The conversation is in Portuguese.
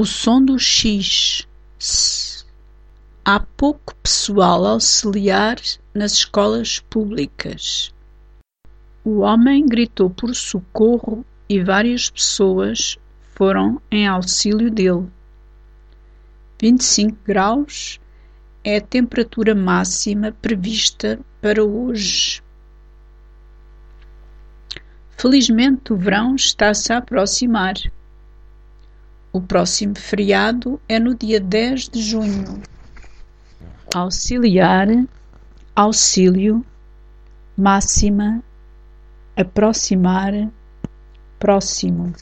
O som do X, S. Há pouco pessoal auxiliar nas escolas públicas. O homem gritou por socorro e várias pessoas foram em auxílio dele. 25 graus é a temperatura máxima prevista para hoje. Felizmente o verão está-se a aproximar. O próximo feriado é no dia 10 de junho. Auxiliar, auxílio, máxima, aproximar, próximo.